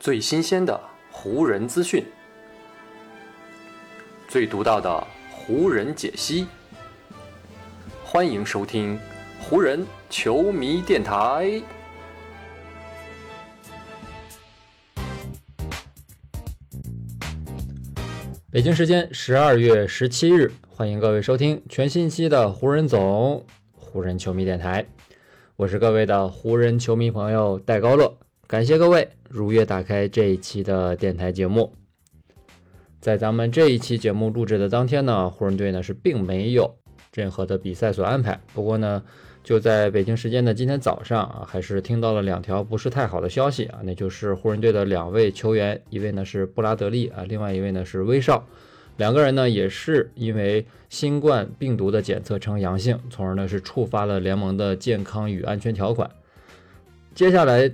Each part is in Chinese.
最新鲜的湖人资讯，最独到的湖人解析。欢迎收听湖人球迷电台。北京时间十二月十七日，欢迎各位收听全新一期的湖人总湖人球迷电台。我是各位的湖人球迷朋友戴高乐，感谢各位如约打开这一期的电台节目。在咱们这一期节目录制的当天呢，湖人队呢是并没有任何的比赛所安排。不过呢，就在北京时间的今天早上啊，还是听到了两条不是太好的消息啊，那就是湖人队的两位球员，一位呢是布拉德利啊，另外一位呢是威少。两个人呢也是因为新冠病毒的检测呈阳性，从而呢是触发了联盟的健康与安全条款。接下来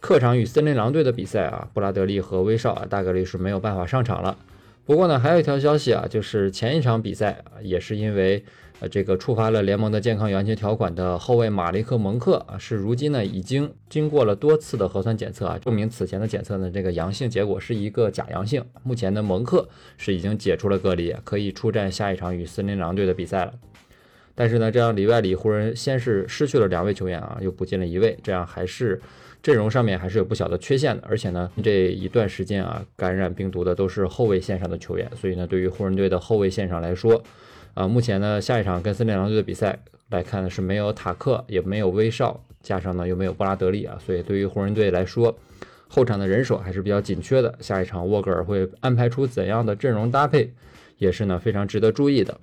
客场与森林狼队的比赛啊，布拉德利和威少啊大概率是没有办法上场了。不过呢，还有一条消息啊，就是前一场比赛啊，也是因为。呃，这个触发了联盟的健康与安全条款的后卫马利克蒙克啊，是如今呢已经经过了多次的核酸检测啊，证明此前的检测呢这个阳性结果是一个假阳性。目前呢，蒙克是已经解除了隔离，可以出战下一场与森林狼队的比赛了。但是呢，这样里外里湖人先是失去了两位球员啊，又补进了一位，这样还是阵容上面还是有不小的缺陷的。而且呢，这一段时间啊，感染病毒的都是后卫线上的球员，所以呢，对于湖人队的后卫线上来说。啊，目前呢，下一场跟森林狼队的比赛来看呢，是没有塔克，也没有威少，加上呢又没有布拉德利啊，所以对于湖人队来说，后场的人手还是比较紧缺的。下一场沃格尔会安排出怎样的阵容搭配，也是呢非常值得注意的。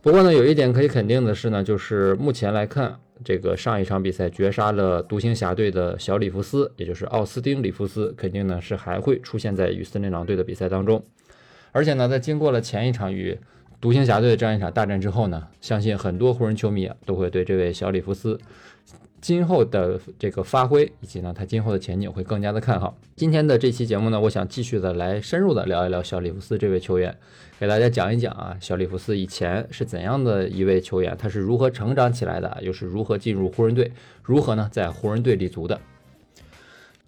不过呢，有一点可以肯定的是呢，就是目前来看，这个上一场比赛绝杀了独行侠队的小里弗斯，也就是奥斯丁里弗斯，肯定呢是还会出现在与森林狼队的比赛当中。而且呢，在经过了前一场与独行侠队的这样一场大战之后呢，相信很多湖人球迷都会对这位小里弗斯今后的这个发挥以及呢他今后的前景会更加的看好。今天的这期节目呢，我想继续的来深入的聊一聊小里弗斯这位球员，给大家讲一讲啊小里弗斯以前是怎样的一位球员，他是如何成长起来的，又是如何进入湖人队，如何呢在湖人队立足的。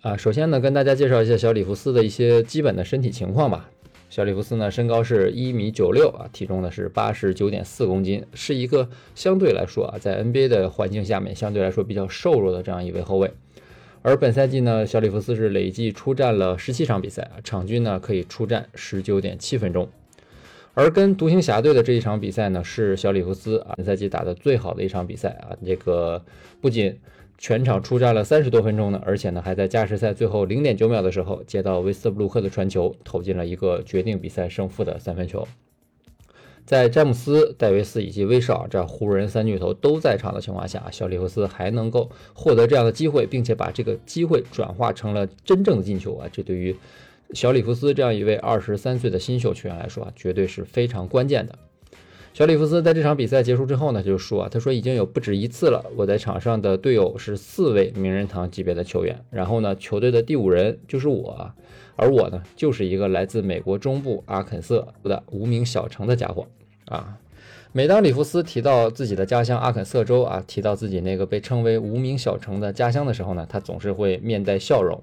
啊，首先呢跟大家介绍一下小里弗斯的一些基本的身体情况吧。小里弗斯呢，身高是一米九六啊，体重呢是八十九点四公斤，是一个相对来说啊，在 NBA 的环境下面相对来说比较瘦弱的这样一位后卫。而本赛季呢，小里弗斯是累计出战了十七场比赛啊，场均呢可以出战十九点七分钟。而跟独行侠队的这一场比赛呢，是小里弗斯啊本赛季打的最好的一场比赛啊，这个不仅全场出战了三十多分钟呢，而且呢，还在加时赛最后零点九秒的时候接到威斯布鲁克的传球，投进了一个决定比赛胜负的三分球。在詹姆斯、戴维斯以及威少这湖人三巨头都在场的情况下，小里弗斯还能够获得这样的机会，并且把这个机会转化成了真正的进球啊！这对于小里弗斯这样一位二十三岁的新秀球员来说啊，绝对是非常关键的。小里弗斯在这场比赛结束之后呢，就说啊，他说已经有不止一次了，我在场上的队友是四位名人堂级别的球员，然后呢，球队的第五人就是我，而我呢，就是一个来自美国中部阿肯色的无名小城的家伙啊。每当里弗斯提到自己的家乡阿肯色州啊，提到自己那个被称为无名小城的家乡的时候呢，他总是会面带笑容。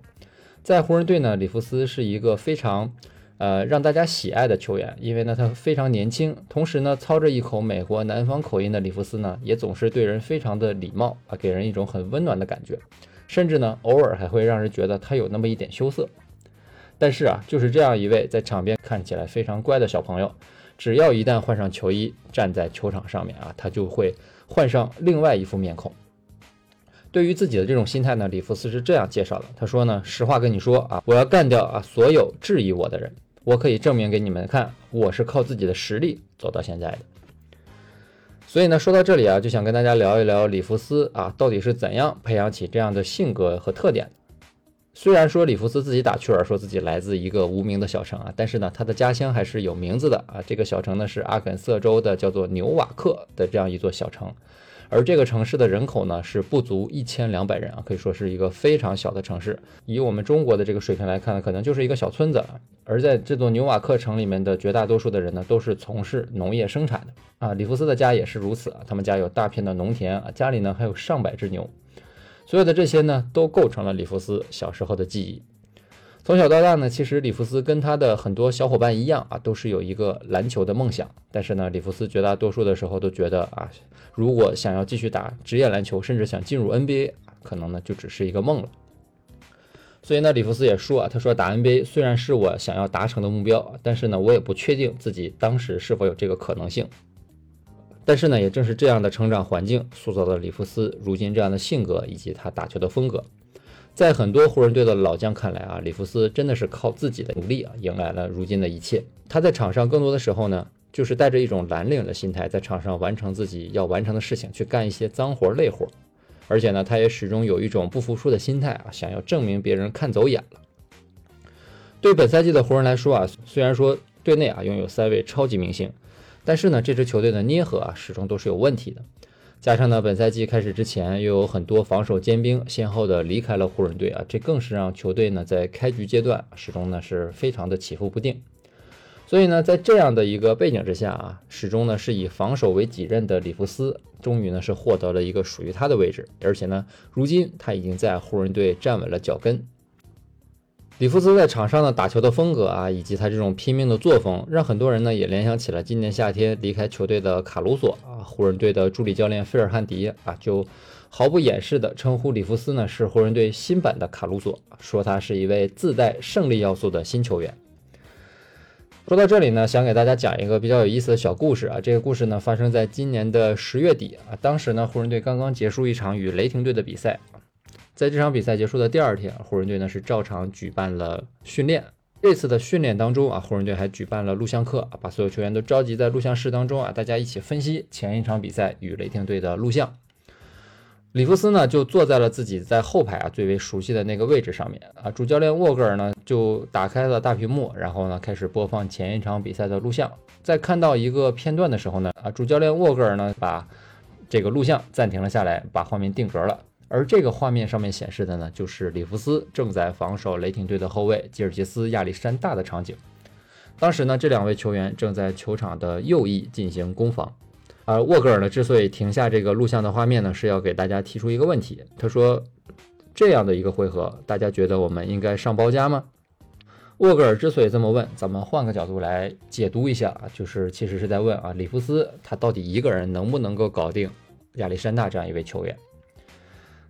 在湖人队呢，里弗斯是一个非常。呃，让大家喜爱的球员，因为呢他非常年轻，同时呢操着一口美国南方口音的里弗斯呢，也总是对人非常的礼貌啊，给人一种很温暖的感觉，甚至呢偶尔还会让人觉得他有那么一点羞涩。但是啊，就是这样一位在场边看起来非常乖的小朋友，只要一旦换上球衣，站在球场上面啊，他就会换上另外一副面孔。对于自己的这种心态呢，里弗斯是这样介绍的，他说呢，实话跟你说啊，我要干掉啊所有质疑我的人。我可以证明给你们看，我是靠自己的实力走到现在的。所以呢，说到这里啊，就想跟大家聊一聊里弗斯啊，到底是怎样培养起这样的性格和特点的。虽然说里弗斯自己打趣儿，说自己来自一个无名的小城啊，但是呢，他的家乡还是有名字的啊。这个小城呢，是阿肯色州的叫做纽瓦克的这样一座小城。而这个城市的人口呢是不足一千两百人啊，可以说是一个非常小的城市。以我们中国的这个水平来看呢，可能就是一个小村子。而在这座纽瓦克城里面的绝大多数的人呢，都是从事农业生产的啊。里弗斯的家也是如此啊，他们家有大片的农田啊，家里呢还有上百只牛。所有的这些呢，都构成了里弗斯小时候的记忆。从小到大呢，其实里弗斯跟他的很多小伙伴一样啊，都是有一个篮球的梦想。但是呢，里弗斯绝大多数的时候都觉得啊，如果想要继续打职业篮球，甚至想进入 NBA，可能呢就只是一个梦了。所以呢，里弗斯也说啊，他说打 NBA 虽然是我想要达成的目标，但是呢，我也不确定自己当时是否有这个可能性。但是呢，也正是这样的成长环境，塑造了里弗斯如今这样的性格以及他打球的风格。在很多湖人队的老将看来啊，里弗斯真的是靠自己的努力啊，迎来了如今的一切。他在场上更多的时候呢，就是带着一种蓝领的心态，在场上完成自己要完成的事情，去干一些脏活累活。而且呢，他也始终有一种不服输的心态啊，想要证明别人看走眼了。对本赛季的湖人来说啊，虽然说队内啊拥有三位超级明星，但是呢，这支球队的捏合啊始终都是有问题的。加上呢，本赛季开始之前又有很多防守尖兵先后的离开了湖人队啊，这更是让球队呢在开局阶段始终呢是非常的起伏不定。所以呢，在这样的一个背景之下啊，始终呢是以防守为己任的里弗斯，终于呢是获得了一个属于他的位置，而且呢，如今他已经在湖人队站稳了脚跟。里弗斯在场上的打球的风格啊，以及他这种拼命的作风，让很多人呢也联想起了今年夏天离开球队的卡鲁索啊。湖人队的助理教练菲尔汉迪啊，就毫不掩饰的称呼里弗斯呢是湖人队新版的卡鲁索，说他是一位自带胜利要素的新球员。说到这里呢，想给大家讲一个比较有意思的小故事啊。这个故事呢发生在今年的十月底啊，当时呢湖人队刚刚结束一场与雷霆队的比赛。在这场比赛结束的第二天，湖人队呢是照常举办了训练。这次的训练当中啊，湖人队还举办了录像课，把所有球员都召集在录像室当中啊，大家一起分析前一场比赛与雷霆队的录像。里弗斯呢就坐在了自己在后排啊最为熟悉的那个位置上面啊，主教练沃格尔呢就打开了大屏幕，然后呢开始播放前一场比赛的录像。在看到一个片段的时候呢，啊，主教练沃格尔呢把这个录像暂停了下来，把画面定格了。而这个画面上面显示的呢，就是里弗斯正在防守雷霆队的后卫吉尔吉斯亚历山大的场景。当时呢，这两位球员正在球场的右翼进行攻防。而沃格尔呢，之所以停下这个录像的画面呢，是要给大家提出一个问题。他说：“这样的一个回合，大家觉得我们应该上包夹吗？”沃格尔之所以这么问，咱们换个角度来解读一下啊，就是其实是在问啊，里弗斯他到底一个人能不能够搞定亚历山大这样一位球员？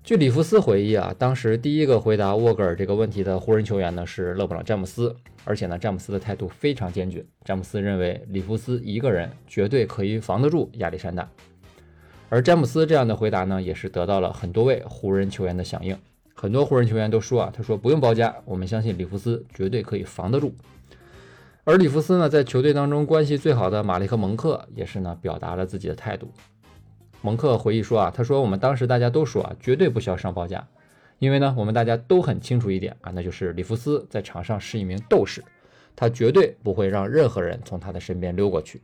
据里弗斯回忆啊，当时第一个回答沃格尔这个问题的湖人球员呢是勒布朗·詹姆斯，而且呢，詹姆斯的态度非常坚决。詹姆斯认为里弗斯一个人绝对可以防得住亚历山大，而詹姆斯这样的回答呢，也是得到了很多位湖人球员的响应。很多湖人球员都说啊，他说不用包夹，我们相信里弗斯绝对可以防得住。而里弗斯呢，在球队当中关系最好的马利克·蒙克也是呢，表达了自己的态度。蒙克回忆说啊，他说我们当时大家都说啊，绝对不需要上报价，因为呢，我们大家都很清楚一点啊，那就是里弗斯在场上是一名斗士，他绝对不会让任何人从他的身边溜过去。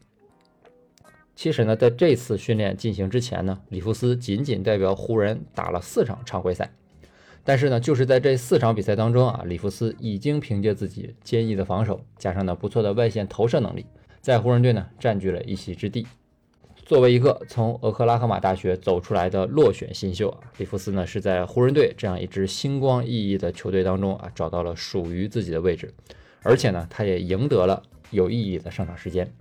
其实呢，在这次训练进行之前呢，里弗斯仅仅代表湖人打了四场常规赛，但是呢，就是在这四场比赛当中啊，里弗斯已经凭借自己坚毅的防守，加上呢不错的外线投射能力，在湖人队呢占据了一席之地。作为一个从俄克拉荷马大学走出来的落选新秀啊，里弗斯呢是在湖人队这样一支星光熠熠的球队当中啊，找到了属于自己的位置，而且呢，他也赢得了有意义的上场时间。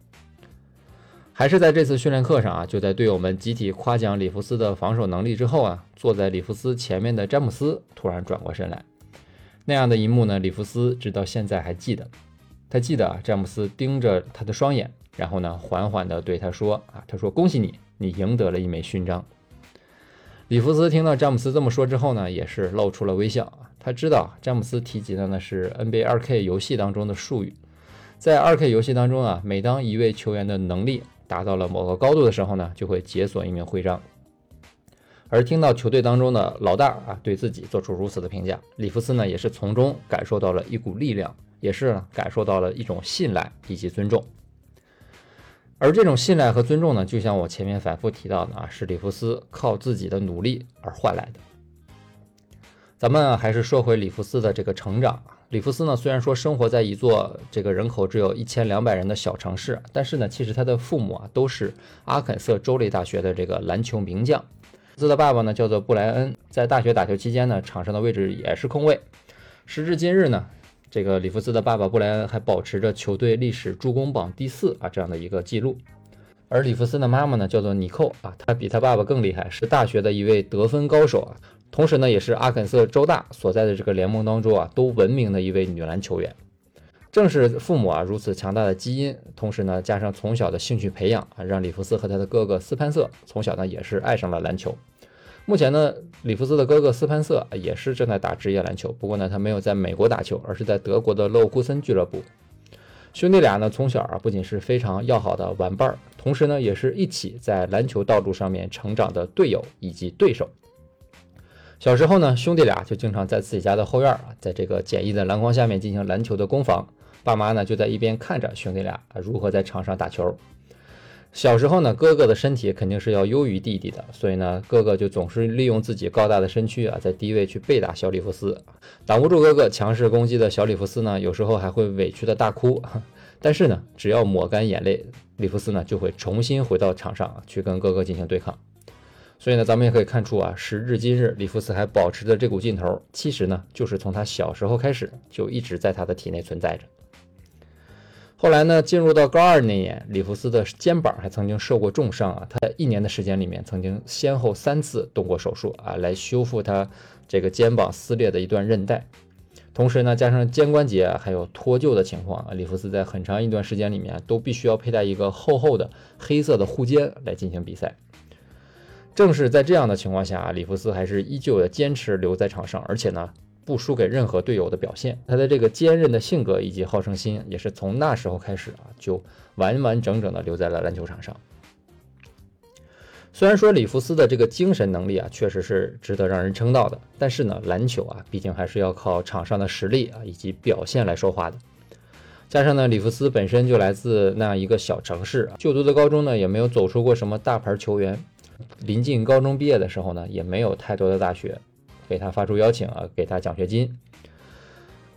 还是在这次训练课上啊，就在队友们集体夸奖里弗斯的防守能力之后啊，坐在里弗斯前面的詹姆斯突然转过身来，那样的一幕呢，里弗斯直到现在还记得。他记得啊，詹姆斯盯着他的双眼。然后呢，缓缓地对他说：“啊，他说恭喜你，你赢得了一枚勋章。”里弗斯听到詹姆斯这么说之后呢，也是露出了微笑。他知道詹姆斯提及的呢是 NBA 2K 游戏当中的术语，在 2K 游戏当中啊，每当一位球员的能力达到了某个高度的时候呢，就会解锁一名徽章。而听到球队当中的老大啊对自己做出如此的评价，里弗斯呢也是从中感受到了一股力量，也是感受到了一种信赖以及尊重。而这种信赖和尊重呢，就像我前面反复提到的啊，是里弗斯靠自己的努力而换来的。咱们还是说回里弗斯的这个成长啊，里弗斯呢，虽然说生活在一座这个人口只有一千两百人的小城市，但是呢，其实他的父母啊都是阿肯色州立大学的这个篮球名将。斯的爸爸呢叫做布莱恩，在大学打球期间呢，场上的位置也是空位。时至今日呢。这个里弗斯的爸爸布莱恩还保持着球队历史助攻榜第四啊这样的一个记录。而里弗斯的妈妈呢，叫做尼寇啊，她比他爸爸更厉害，是大学的一位得分高手啊，同时呢，也是阿肯色州大所在的这个联盟当中啊都闻名的一位女篮球员。正是父母啊如此强大的基因，同时呢，加上从小的兴趣培养啊，让里弗斯和他的哥哥斯潘瑟从小呢也是爱上了篮球。目前呢，里弗斯的哥哥斯潘瑟也是正在打职业篮球，不过呢，他没有在美国打球，而是在德国的勒沃库森俱乐部。兄弟俩呢，从小啊不仅是非常要好的玩伴儿，同时呢，也是一起在篮球道路上面成长的队友以及对手。小时候呢，兄弟俩就经常在自己家的后院啊，在这个简易的篮筐下面进行篮球的攻防。爸妈呢就在一边看着兄弟俩啊如何在场上打球。小时候呢，哥哥的身体肯定是要优于弟弟的，所以呢，哥哥就总是利用自己高大的身躯啊，在低位去背打小里弗斯，挡不住哥哥强势攻击的小里弗斯呢，有时候还会委屈的大哭。但是呢，只要抹干眼泪，里弗斯呢就会重新回到场上去跟哥哥进行对抗。所以呢，咱们也可以看出啊，时至今日，里弗斯还保持着这股劲头，其实呢，就是从他小时候开始就一直在他的体内存在着。后来呢，进入到高二那年，里弗斯的肩膀还曾经受过重伤啊。他在一年的时间里面，曾经先后三次动过手术啊，来修复他这个肩膀撕裂的一段韧带。同时呢，加上肩关节还有脱臼的情况啊，里弗斯在很长一段时间里面都必须要佩戴一个厚厚的黑色的护肩来进行比赛。正是在这样的情况下，里弗斯还是依旧的坚持留在场上，而且呢。不输给任何队友的表现，他的这个坚韧的性格以及好胜心，也是从那时候开始啊，就完完整整的留在了篮球场上。虽然说里弗斯的这个精神能力啊，确实是值得让人称道的，但是呢，篮球啊，毕竟还是要靠场上的实力啊以及表现来说话的。加上呢，里弗斯本身就来自那样一个小城市，就读的高中呢，也没有走出过什么大牌球员。临近高中毕业的时候呢，也没有太多的大学。给他发出邀请啊，给他奖学金。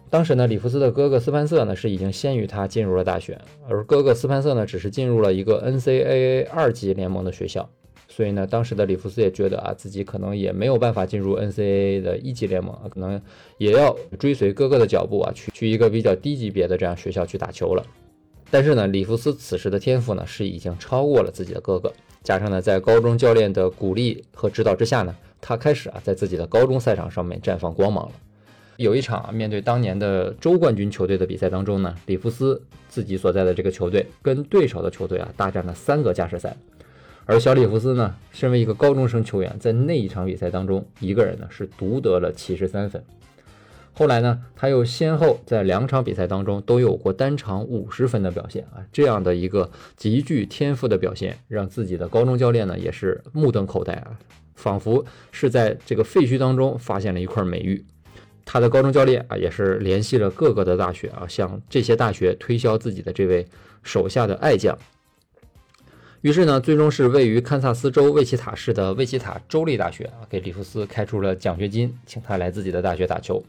当时呢，里弗斯的哥哥斯潘瑟呢是已经先于他进入了大学，而哥哥斯潘瑟呢只是进入了一个 NCAA 二级联盟的学校。所以呢，当时的里弗斯也觉得啊，自己可能也没有办法进入 NCAA 的一级联盟，可能也要追随哥哥的脚步啊，去去一个比较低级别的这样学校去打球了。但是呢，里弗斯此时的天赋呢是已经超过了自己的哥哥，加上呢，在高中教练的鼓励和指导之下呢。他开始啊，在自己的高中赛场上面绽放光芒了。有一场，面对当年的州冠军球队的比赛当中呢，里弗斯自己所在的这个球队跟对手的球队啊大战了三个加时赛，而小里弗斯呢，身为一个高中生球员，在那一场比赛当中，一个人呢是独得了七十三分。后来呢，他又先后在两场比赛当中都有过单场五十分的表现啊，这样的一个极具天赋的表现，让自己的高中教练呢也是目瞪口呆啊。仿佛是在这个废墟当中发现了一块美玉。他的高中教练啊，也是联系了各个的大学啊，向这些大学推销自己的这位手下的爱将。于是呢，最终是位于堪萨斯州魏奇塔市的魏奇塔州立大学啊，给里弗斯开出了奖学金，请他来自己的大学打球。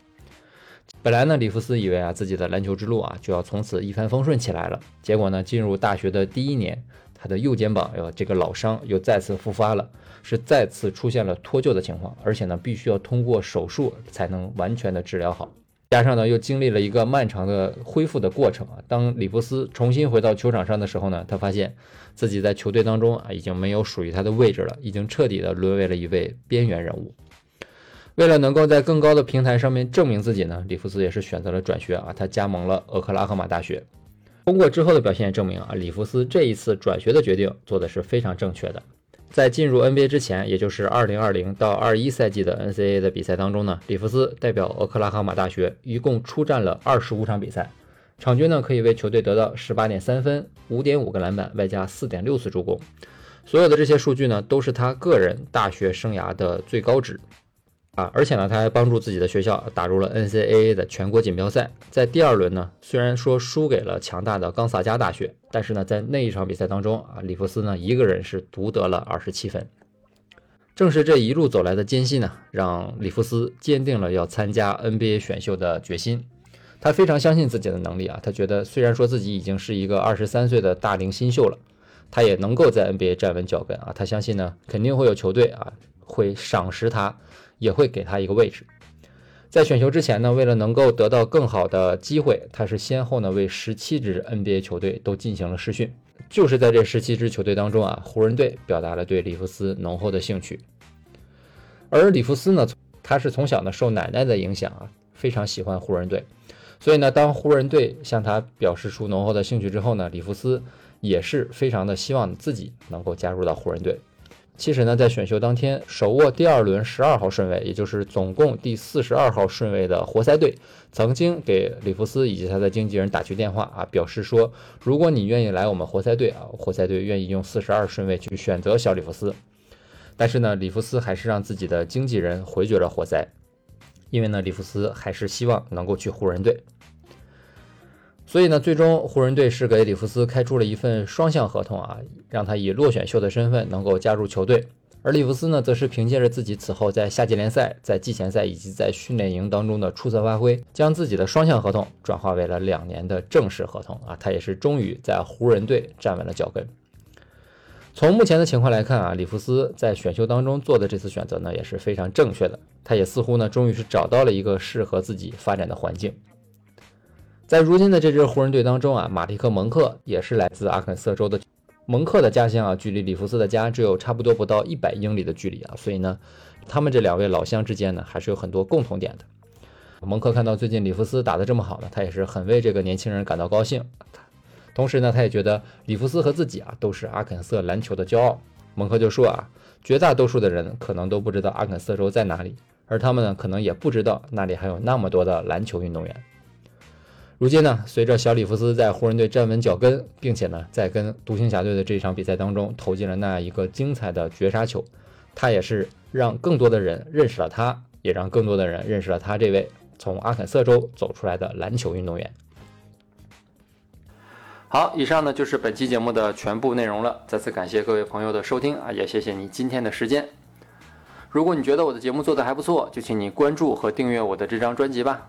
本来呢，里弗斯以为啊，自己的篮球之路啊，就要从此一帆风顺起来了。结果呢，进入大学的第一年，他的右肩膀哟，这个老伤又再次复发了。是再次出现了脱臼的情况，而且呢，必须要通过手术才能完全的治疗好。加上呢，又经历了一个漫长的恢复的过程啊。当里弗斯重新回到球场上的时候呢，他发现自己在球队当中啊，已经没有属于他的位置了，已经彻底的沦为了一位边缘人物。为了能够在更高的平台上面证明自己呢，里弗斯也是选择了转学啊，他加盟了俄克拉荷马大学。通过之后的表现证明啊，里弗斯这一次转学的决定做的是非常正确的。在进入 NBA 之前，也就是2020到21赛季的 NCAA 的比赛当中呢，里弗斯代表俄克拉荷马大学一共出战了25场比赛，场均呢可以为球队得到18.3分、5.5个篮板，外加4.6次助攻。所有的这些数据呢，都是他个人大学生涯的最高值。啊，而且呢，他还帮助自己的学校打入了 NCAA 的全国锦标赛。在第二轮呢，虽然说输给了强大的冈萨加大学，但是呢，在那一场比赛当中啊，里弗斯呢一个人是独得了二十七分。正是这一路走来的艰辛呢，让里弗斯坚定了要参加 NBA 选秀的决心。他非常相信自己的能力啊，他觉得虽然说自己已经是一个二十三岁的大龄新秀了，他也能够在 NBA 站稳脚跟啊。他相信呢，肯定会有球队啊会赏识他。也会给他一个位置。在选秀之前呢，为了能够得到更好的机会，他是先后呢为十七支 NBA 球队都进行了试训。就是在这十七支球队当中啊，湖人队表达了对里弗斯浓厚的兴趣。而里弗斯呢，他是从小呢受奶奶的影响啊，非常喜欢湖人队。所以呢，当湖人队向他表示出浓厚的兴趣之后呢，里弗斯也是非常的希望自己能够加入到湖人队。其实呢，在选秀当天，手握第二轮十二号顺位，也就是总共第四十二号顺位的活塞队，曾经给里弗斯以及他的经纪人打去电话啊，表示说，如果你愿意来我们活塞队啊，活塞队愿意用四十二顺位去选择小里弗斯。但是呢，里弗斯还是让自己的经纪人回绝了活塞，因为呢，里弗斯还是希望能够去湖人队。所以呢，最终湖人队是给里弗斯开出了一份双向合同啊，让他以落选秀的身份能够加入球队。而里弗斯呢，则是凭借着自己此后在夏季联赛、在季前赛以及在训练营当中的出色发挥，将自己的双向合同转化为了两年的正式合同啊，他也是终于在湖人队站稳了脚跟。从目前的情况来看啊，里弗斯在选秀当中做的这次选择呢，也是非常正确的。他也似乎呢，终于是找到了一个适合自己发展的环境。在如今的这支湖人队当中啊，马蒂克·蒙克也是来自阿肯色州的。蒙克的家乡啊，距离里弗斯的家只有差不多不到一百英里的距离啊，所以呢，他们这两位老乡之间呢，还是有很多共同点的。蒙克看到最近里弗斯打得这么好呢，他也是很为这个年轻人感到高兴。同时呢，他也觉得里弗斯和自己啊，都是阿肯色篮球的骄傲。蒙克就说啊，绝大多数的人可能都不知道阿肯色州在哪里，而他们呢，可能也不知道那里还有那么多的篮球运动员。如今呢，随着小里弗斯在湖人队站稳脚跟，并且呢，在跟独行侠队的这场比赛当中投进了那一个精彩的绝杀球，他也是让更多的人认识了他，也让更多的人认识了他这位从阿肯色州走出来的篮球运动员。好，以上呢就是本期节目的全部内容了。再次感谢各位朋友的收听啊，也谢谢你今天的时间。如果你觉得我的节目做得还不错，就请你关注和订阅我的这张专辑吧。